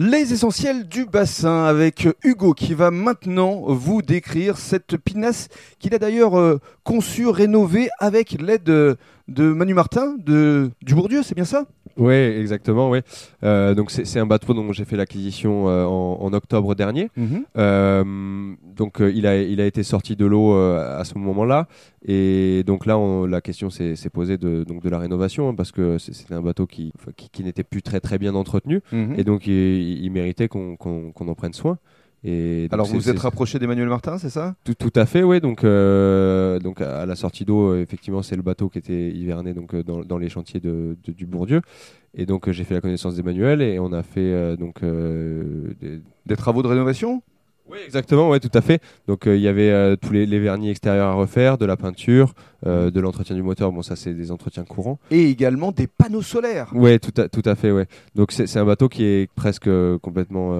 Les essentiels du bassin avec Hugo qui va maintenant vous décrire cette pinasse qu'il a d'ailleurs euh, conçue, rénovée avec l'aide de, Manu Martin de, du Bourdieu, c'est bien ça? Oui, exactement. Ouais. Euh, donc c'est un bateau dont j'ai fait l'acquisition euh, en, octobre dernier. Mhm. donc il, a, il a été sorti de l'eau à ce moment-là. Et donc là, la question s'est posée de, donc de la rénovation hein, parce que c'était un bateau qui, qui, n'était plus très très bien entretenu. Mhm. Et donc il, il, méritait qu'on en prenne soin. Et Alors vous vous êtes rapproché d'Emmanuel Martin, c'est ça? Tout, tout, à fait, oui. Donc, euh, donc à la sortie d'eau, effectivement, c'est le bateau qui était hiverné donc, euh, dans, dans les chantiers de, du Bourdieu. Et donc j'ai fait la connaissance d'Emmanuel et on a fait euh, donc, des... des travaux de rénovation? Oui, exactement, ouais, tout à fait. Donc euh, il y avait euh, tous les, vernis extérieurs à refaire, de la peinture, euh, de l'entretien du moteur. Bon, ça c'est des entretiens courants. Et également des panneaux solaires. Oui, tout à, tout à fait, ouais. Donc c'est un bateau qui est presque complètement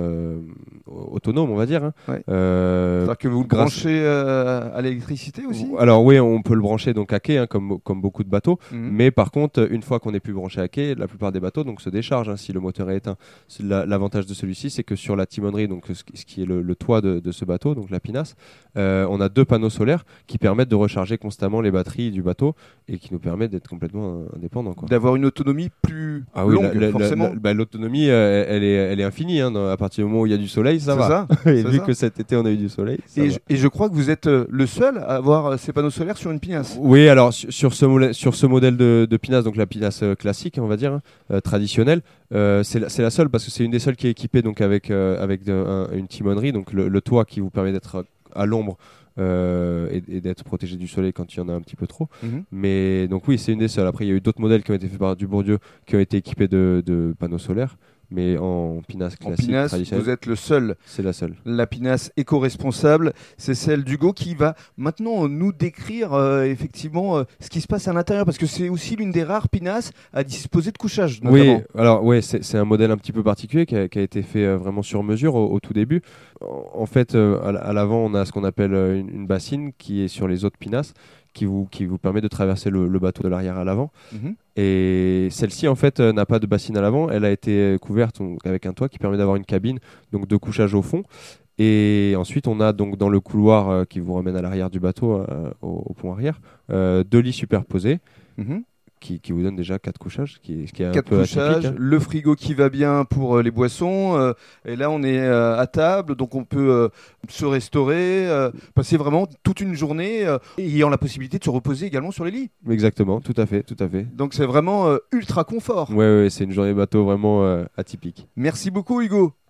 autonome, on va dire. Hein. C'est-à-dire que vous le branchez à l'électricité aussi? Alors oui, on peut le brancher donc à quai, hein, comme, comme beaucoup de bateaux. Mhm. Mais par contre, une fois qu'on n'est plus branché à quai, la plupart des bateaux donc se déchargent hein, si le moteur est éteint. L'avantage de celui-ci, c'est que sur la timonerie, donc ce qui est le toit de, ce bateau, donc la pinasse, euh, on a deux panneaux solaires qui permettent de recharger constamment les batteries du bateau et qui nous permettent d'être complètement indépendants. D'avoir une autonomie plus ah oui, longue, forcément. Bah, l'autonomie, euh, elle, est, elle est infinie. Hein, à partir du moment où il y a du soleil, ça va. Ça, et vu que cet été on a eu du soleil. Et je, et, je, crois que vous êtes euh, le seul à avoir ces panneaux solaires sur une pinasse. Oui, alors sur, ce, sur ce modèle de, de, pinasse, donc la pinasse classique, on va dire, hein, traditionnelle, c'est la, la, seule parce que c'est une des seules qui est équipée donc avec, avec une timonerie, donc le, le toit qui vous permet d'être à l'ombre euh, et, d'être protégé du soleil quand il y en a un petit peu trop. Mhm. Mais donc oui, c'est une des seules. Après, il y a eu d'autres modèles qui ont été faits par Dubourdieu qui ont été équipés de panneaux solaires mais en pinasse classique. En pinasse, vous êtes le seul. C'est la seule. La pinasse éco-responsable, c'est celle d'Hugo qui va maintenant nous décrire euh, effectivement euh, ce qui se passe à l'intérieur, parce que c'est aussi l'une des rares pinasses à disposer de couchage. Oui, alors oui, c'est un modèle un petit peu particulier qui a, été fait euh, vraiment sur mesure au, tout début. En, fait, à l'avant, on a ce qu'on appelle une, bassine qui est sur les autres pinasses qui vous, qui vous permet de traverser le, bateau de l'arrière à l'avant. Mhm. Et celle-ci, en fait, euh, n'a pas de bassine à l'avant. Elle a été couverte avec un toit qui permet d'avoir une cabine donc de couchage au fond. Et ensuite, on a donc dans le couloir euh, qui vous ramène à l'arrière du bateau, euh, au, pont arrière, deux lits superposés. Mhm qui, vous donne déjà quatre couchages, qui, qui est quatre couchages, hein. le frigo qui va bien pour euh, les boissons. Euh, et là, on est euh, à table, donc on peut se restaurer, passer vraiment toute une journée, ayant la possibilité de se reposer également sur les lits. Exactement, tout à fait, tout à fait. Donc c'est vraiment ultra confort. Ouais, ouais, c'est une journée bateau vraiment atypique. Merci beaucoup, Hugo.